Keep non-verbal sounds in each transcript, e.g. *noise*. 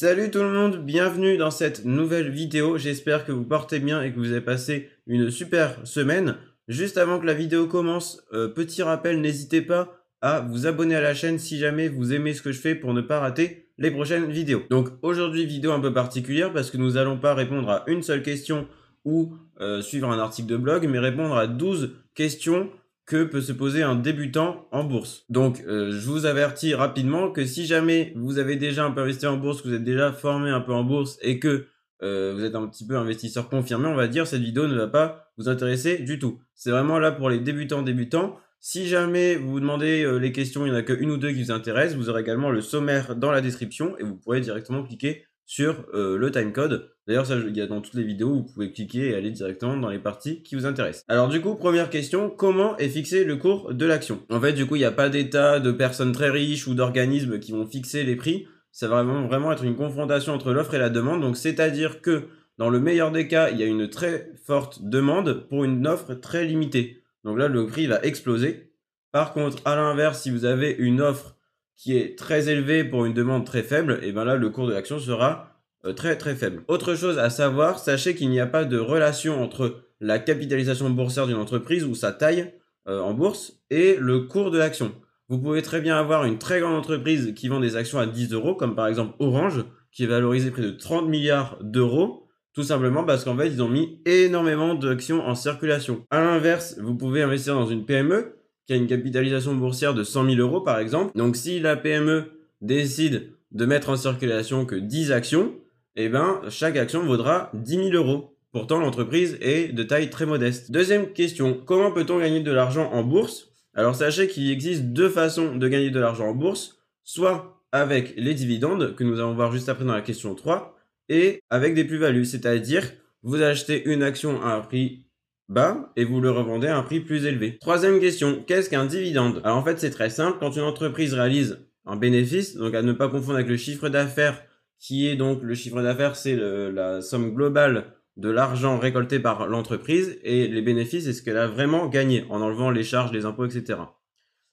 Salut tout le monde, bienvenue dans cette nouvelle vidéo. J'espère que vous portez bien et que vous avez passé une super semaine. Juste avant que la vidéo commence, euh, petit rappel, n'hésitez pas à vous abonner à la chaîne si jamais vous aimez ce que je fais pour ne pas rater les prochaines vidéos. Donc aujourd'hui, vidéo un peu particulière parce que nous n'allons pas répondre à une seule question ou euh, suivre un article de blog, mais répondre à 12 questions que peut se poser un débutant en bourse. Donc, euh, je vous avertis rapidement que si jamais vous avez déjà un peu investi en bourse, que vous êtes déjà formé un peu en bourse et que euh, vous êtes un petit peu investisseur confirmé, on va dire, cette vidéo ne va pas vous intéresser du tout. C'est vraiment là pour les débutants débutants. Si jamais vous vous demandez euh, les questions, il n'y en a qu'une ou deux qui vous intéressent, vous aurez également le sommaire dans la description et vous pourrez directement cliquer sur euh, le timecode. D'ailleurs, ça, il y a dans toutes les vidéos, vous pouvez cliquer et aller directement dans les parties qui vous intéressent. Alors du coup, première question, comment est fixé le cours de l'action? En fait, du coup, il n'y a pas d'état, de personnes très riches ou d'organismes qui vont fixer les prix. Ça va vraiment, vraiment être une confrontation entre l'offre et la demande. Donc, c'est-à-dire que dans le meilleur des cas, il y a une très forte demande pour une offre très limitée. Donc là, le prix va exploser. Par contre, à l'inverse, si vous avez une offre qui est très élevé pour une demande très faible, et bien là, le cours de l'action sera euh, très très faible. Autre chose à savoir, sachez qu'il n'y a pas de relation entre la capitalisation boursière d'une entreprise ou sa taille euh, en bourse et le cours de l'action. Vous pouvez très bien avoir une très grande entreprise qui vend des actions à 10 euros, comme par exemple Orange, qui est valorisé près de 30 milliards d'euros, tout simplement parce qu'en fait, ils ont mis énormément d'actions en circulation. À l'inverse, vous pouvez investir dans une PME qui a une capitalisation boursière de 100 000 euros par exemple. Donc si la PME décide de mettre en circulation que 10 actions, eh ben chaque action vaudra 10 000 euros. Pourtant l'entreprise est de taille très modeste. Deuxième question, comment peut-on gagner de l'argent en bourse? Alors sachez qu'il existe deux façons de gagner de l'argent en bourse, soit avec les dividendes que nous allons voir juste après dans la question 3 et avec des plus-values, c'est-à-dire vous achetez une action à un prix bas et vous le revendez à un prix plus élevé. Troisième question, qu'est-ce qu'un dividende? Alors en fait c'est très simple, quand une entreprise réalise un bénéfice, donc à ne pas confondre avec le chiffre d'affaires, qui est donc le chiffre d'affaires c'est la somme globale de l'argent récolté par l'entreprise et les bénéfices c'est ce qu'elle a vraiment gagné en enlevant les charges, les impôts, etc.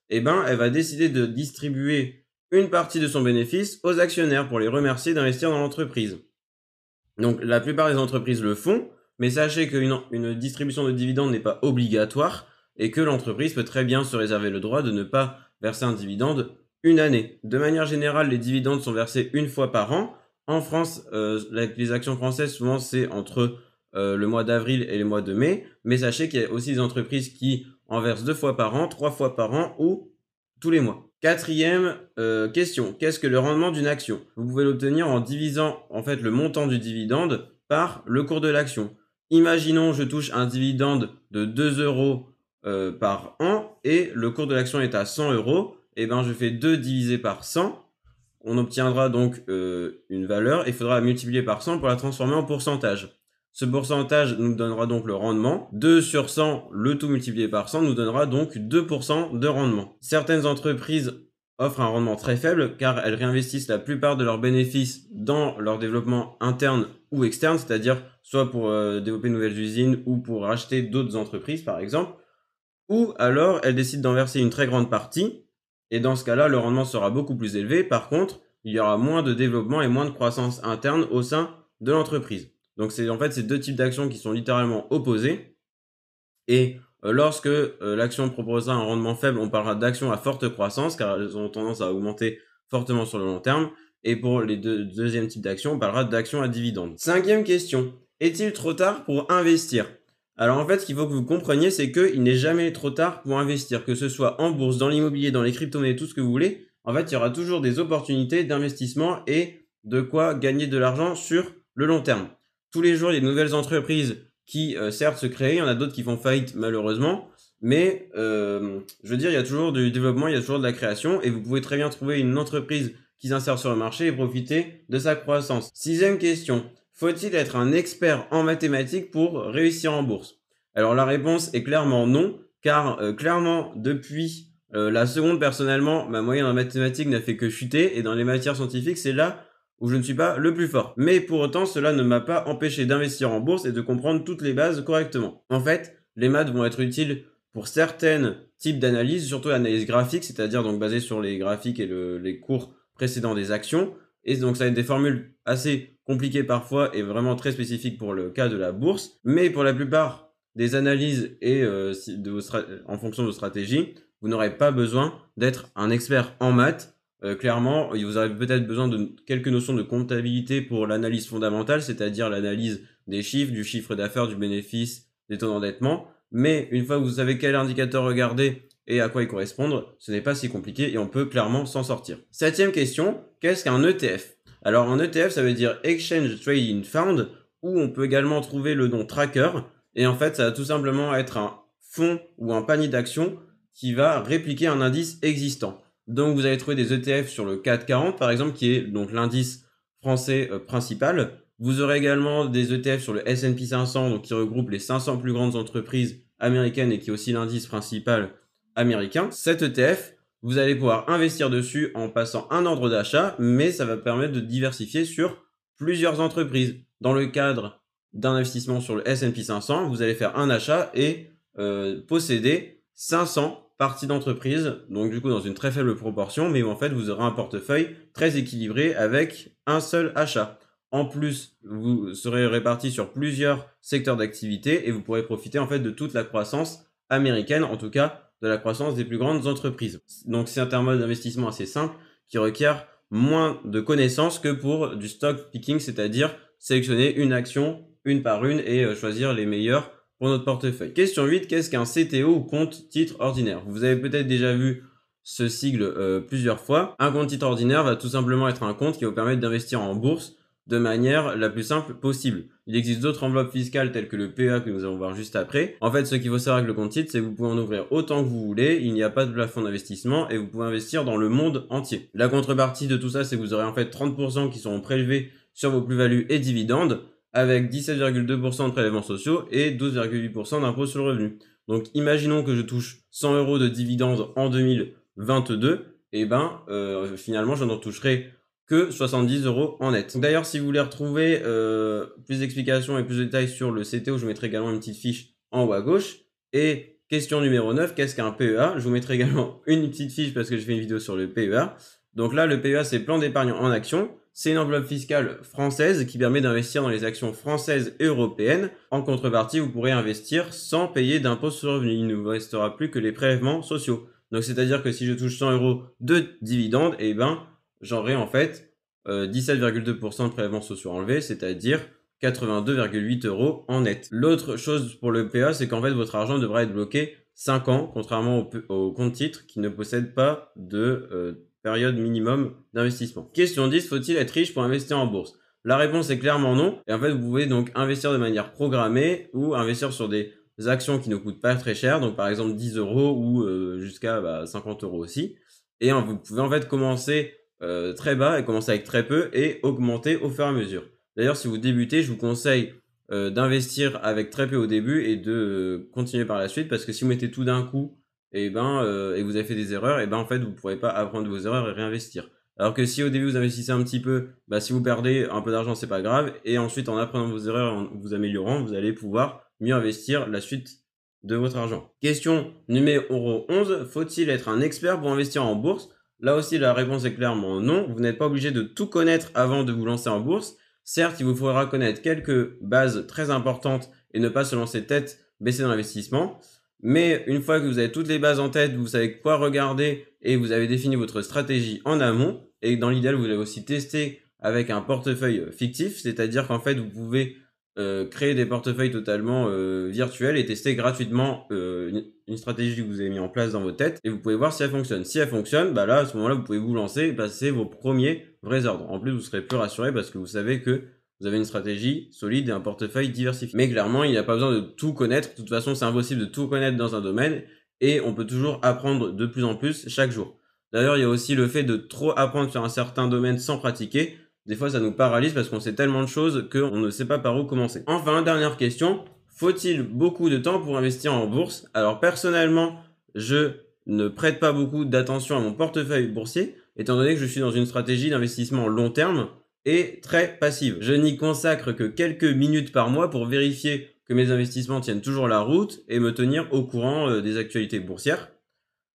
Eh ben elle va décider de distribuer une partie de son bénéfice aux actionnaires pour les remercier d'investir dans l'entreprise. Donc la plupart des entreprises le font, mais sachez qu'une une distribution de dividendes n'est pas obligatoire et que l'entreprise peut très bien se réserver le droit de ne pas verser un dividende une année. De manière générale, les dividendes sont versés une fois par an. En France, euh, les actions françaises, souvent, c'est entre euh, le mois d'avril et le mois de mai. Mais sachez qu'il y a aussi des entreprises qui en versent deux fois par an, trois fois par an ou tous les mois. Quatrième euh, question, qu'est-ce que le rendement d'une action? Vous pouvez l'obtenir en divisant en fait le montant du dividende par le cours de l'action. Imaginons je touche un dividende de 2 euros euh, par an et le cours de l'action est à 100 euros. Et eh ben je fais 2 divisé par 100. On obtiendra donc euh, une valeur. Il faudra multiplier par 100 pour la transformer en pourcentage. Ce pourcentage nous donnera donc le rendement. 2 sur 100, le tout multiplié par 100, nous donnera donc 2% de rendement. Certaines entreprises offrent un rendement très faible car elles réinvestissent la plupart de leurs bénéfices dans leur développement interne ou externe, c'est-à-dire soit pour euh, développer de nouvelles usines ou pour racheter d'autres entreprises par exemple, ou alors elles décident d'en verser une très grande partie, et dans ce cas-là, le rendement sera beaucoup plus élevé. Par contre, il y aura moins de développement et moins de croissance interne au sein de l'entreprise. Donc c'est en fait ces deux types d'actions qui sont littéralement opposés. Et lorsque euh, l'action proposera un rendement faible, on parlera d'actions à forte croissance car elles ont tendance à augmenter fortement sur le long terme. Et pour les deux deuxièmes types d'actions, on parlera d'actions à dividendes. Cinquième question. Est-il trop tard pour investir? Alors en fait, ce qu'il faut que vous compreniez, c'est qu'il n'est jamais trop tard pour investir, que ce soit en bourse, dans l'immobilier, dans les crypto-monnaies, tout ce que vous voulez. En fait, il y aura toujours des opportunités d'investissement et de quoi gagner de l'argent sur le long terme. Tous les jours, il y a de nouvelles entreprises qui, euh, certes, se créent. Il y en a d'autres qui font faillite, malheureusement. Mais, euh, je veux dire, il y a toujours du développement, il y a toujours de la création. Et vous pouvez très bien trouver une entreprise qui s'insère sur le marché et profiter de sa croissance. Sixième question. Faut-il être un expert en mathématiques pour réussir en bourse? Alors la réponse est clairement non, car euh, clairement depuis euh, la seconde personnellement, ma moyenne en mathématiques n'a fait que chuter, et dans les matières scientifiques c'est là où je ne suis pas le plus fort. Mais pour autant cela ne m'a pas empêché d'investir en bourse et de comprendre toutes les bases correctement. En fait, les maths vont être utiles pour certains types d'analyse, surtout l'analyse graphique, c'est-à-dire donc basée sur les graphiques et les cours précédents des actions. Et donc, ça va être des formules assez compliquées parfois et vraiment très spécifiques pour le cas de la bourse. Mais pour la plupart des analyses et euh, en fonction de vos stratégies, vous n'aurez pas besoin d'être un expert en maths. Euh, clairement, vous aurez peut-être besoin de quelques notions de comptabilité pour l'analyse fondamentale, c'est-à-dire l'analyse des chiffres, du chiffre d'affaires, du bénéfice, des taux d'endettement. Mais une fois que vous savez quel indicateur regarder et à quoi ils correspondent, ce n'est pas si compliqué et on peut clairement s'en sortir. Septième question, qu'est-ce qu'un ETF Alors un ETF, ça veut dire Exchange Trading Fund, où on peut également trouver le nom tracker. Et en fait, ça va tout simplement être un fonds ou un panier d'actions qui va répliquer un indice existant. Donc vous allez trouver des ETF sur le 440 par exemple, qui est donc l'indice français euh, principal. Vous aurez également des ETF sur le S&P 500, donc qui regroupe les 500 plus grandes entreprises américaines et qui est aussi l'indice principal américain. Cet ETF, vous allez pouvoir investir dessus en passant un ordre d'achat, mais ça va permettre de diversifier sur plusieurs entreprises. Dans le cadre d'un investissement sur le S&P 500, vous allez faire un achat et euh, posséder 500 parties d'entreprise, donc du coup dans une très faible proportion, mais en fait vous aurez un portefeuille très équilibré avec un seul achat. En plus, vous serez réparti sur plusieurs secteurs d'activité et vous pourrez profiter en fait de toute la croissance américaine, en tout cas de la croissance des plus grandes entreprises. Donc c'est un mode d'investissement assez simple qui requiert moins de connaissances que pour du stock picking, c'est-à-dire sélectionner une action une par une et euh, choisir les meilleures pour notre portefeuille. Question 8, qu'est-ce qu'un CTO ou compte titre ordinaire? Vous avez peut-être déjà vu ce sigle euh, plusieurs fois. Un compte titre ordinaire va tout simplement être un compte qui va vous permettre d'investir en bourse de manière la plus simple possible. Il existe d'autres enveloppes fiscales telles que le PA que nous allons voir juste après. En fait, ce qu'il faut savoir avec le compte titre, c'est que vous pouvez en ouvrir autant que vous voulez, il n'y a pas de plafond d'investissement et vous pouvez investir dans le monde entier. La contrepartie de tout ça, c'est que vous aurez en fait 30% qui seront prélevés sur vos plus-values et dividendes avec 17,2% de prélèvements sociaux et 12,8% d'impôts sur le revenu. Donc imaginons que je touche 100 euros de dividendes en 2022, et ben euh, finalement je n'en toucherai que 70 euros en net. D'ailleurs, si vous voulez retrouver euh, plus d'explications et plus de détails sur le CTO, je vous mettrai également une petite fiche en haut à gauche. Et question numéro 9, qu'est-ce qu'un PEA Je vous mettrai également *laughs* une petite fiche parce que je fais une vidéo sur le PEA. Donc là, le PEA, c'est plan d'épargne en action. C'est une enveloppe fiscale française qui permet d'investir dans les actions françaises et européennes. En contrepartie, vous pourrez investir sans payer d'impôt sur revenu. Il ne vous restera plus que les prélèvements sociaux. Donc c'est-à-dire que si je touche 100 euros de dividendes, eh ben, j'aurai en fait 17,2% euh, de prélèvements sociaux enlevés, c'est-à-dire 82,8 euros en net. L'autre chose pour le PA, c'est qu'en fait votre argent devra être bloqué 5 ans, contrairement au, compte titre qui ne possède pas de euh, minimum d'investissement. Question 10, faut-il être riche pour investir en bourse? La réponse est clairement non. Et en fait, vous pouvez donc investir de manière programmée ou investir sur des actions qui ne coûtent pas très cher, donc par exemple 10 euros ou euh, jusqu'à 50 bah, euros aussi. Et vous pouvez en fait commencer euh, très bas et commencer avec très peu et augmenter au fur et à mesure. D'ailleurs, si vous débutez, je vous conseille euh, d'investir avec très peu au début et de continuer par la suite parce que si vous mettez tout d'un coup et, ben, et vous avez fait des erreurs, et ben en fait vous ne pourrez pas apprendre vos erreurs et réinvestir. Alors que si au début vous investissez un petit peu, bah, si vous perdez un peu d'argent, c'est pas grave. Et ensuite, en apprenant vos erreurs, en vous améliorant, vous allez pouvoir mieux investir la suite de votre argent. Question numéro 11. Faut-il être un expert pour investir en bourse? Là aussi, la réponse est clairement non. Vous n'êtes pas obligé de tout connaître avant de vous lancer en bourse. Certes, il vous faudra connaître quelques bases très importantes et ne pas se lancer tête baisser dans l'investissement. Mais une fois que vous avez toutes les bases en tête, vous savez quoi regarder et vous avez défini votre stratégie en amont, et dans l'idéal, vous allez aussi tester avec un portefeuille fictif, c'est-à-dire qu'en fait, vous pouvez euh, créer des portefeuilles totalement euh, virtuels et tester gratuitement euh, une, stratégie que vous avez mis en place dans votre tête et vous pouvez voir si elle fonctionne. Si elle fonctionne, bah là à ce moment-là vous pouvez vous lancer et passer vos premiers vrais ordres. En plus vous serez plus rassuré parce que vous savez que vous avez une stratégie solide et un portefeuille diversifié. Mais clairement il n'y a pas besoin de tout connaître. De toute façon c'est impossible de tout connaître dans un domaine et on peut toujours apprendre de plus en plus chaque jour. D'ailleurs il y a aussi le fait de trop apprendre sur un certain domaine sans pratiquer des fois ça nous paralyse parce qu'on sait tellement de choses qu'on ne sait pas par où commencer. Enfin, dernière question, faut-il beaucoup de temps pour investir en bourse? Alors personnellement, je ne prête pas beaucoup d'attention à mon portefeuille boursier, étant donné que je suis dans une stratégie d'investissement long terme et très passive. Je n'y consacre que quelques minutes par mois pour vérifier que mes investissements tiennent toujours la route et me tenir au courant euh, des actualités boursières.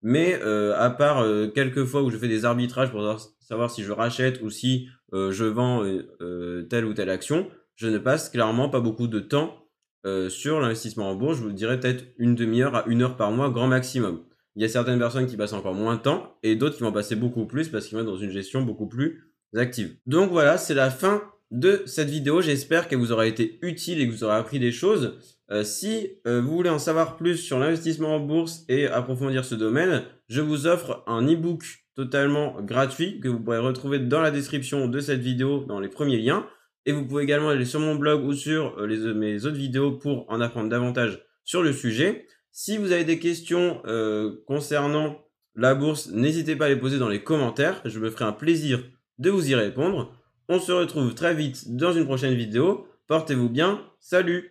Mais euh, à part euh, quelques fois où je fais des arbitrages pour savoir si je rachète ou si euh, je vends telle ou telle action, je ne passe clairement pas beaucoup de temps sur l'investissement en bourse. Je vous dirais peut-être une demi-heure à une heure par mois, grand maximum. Il y a certaines personnes qui passent encore moins de temps et d'autres qui vont passer beaucoup plus parce qu'ils vont être dans une gestion beaucoup plus Donc voilà, c'est la fin de cette vidéo. J'espère qu'elle vous aura été utile et que vous aurez appris des choses. Euh, si euh, vous voulez en savoir plus sur l'investissement en bourse et approfondir ce domaine, je vous offre un e-book totalement gratuit que vous pourrez retrouver dans la description de cette vidéo dans les premiers liens. Et vous pouvez également aller sur mon blog ou sur euh, mes autres vidéos pour en apprendre davantage sur le sujet. Si vous avez des questions concernant la bourse, n'hésitez pas à les poser dans les commentaires. Je me ferai un plaisir de vous y répondre. On se retrouve très vite dans une prochaine vidéo. Portez-vous bien. Salut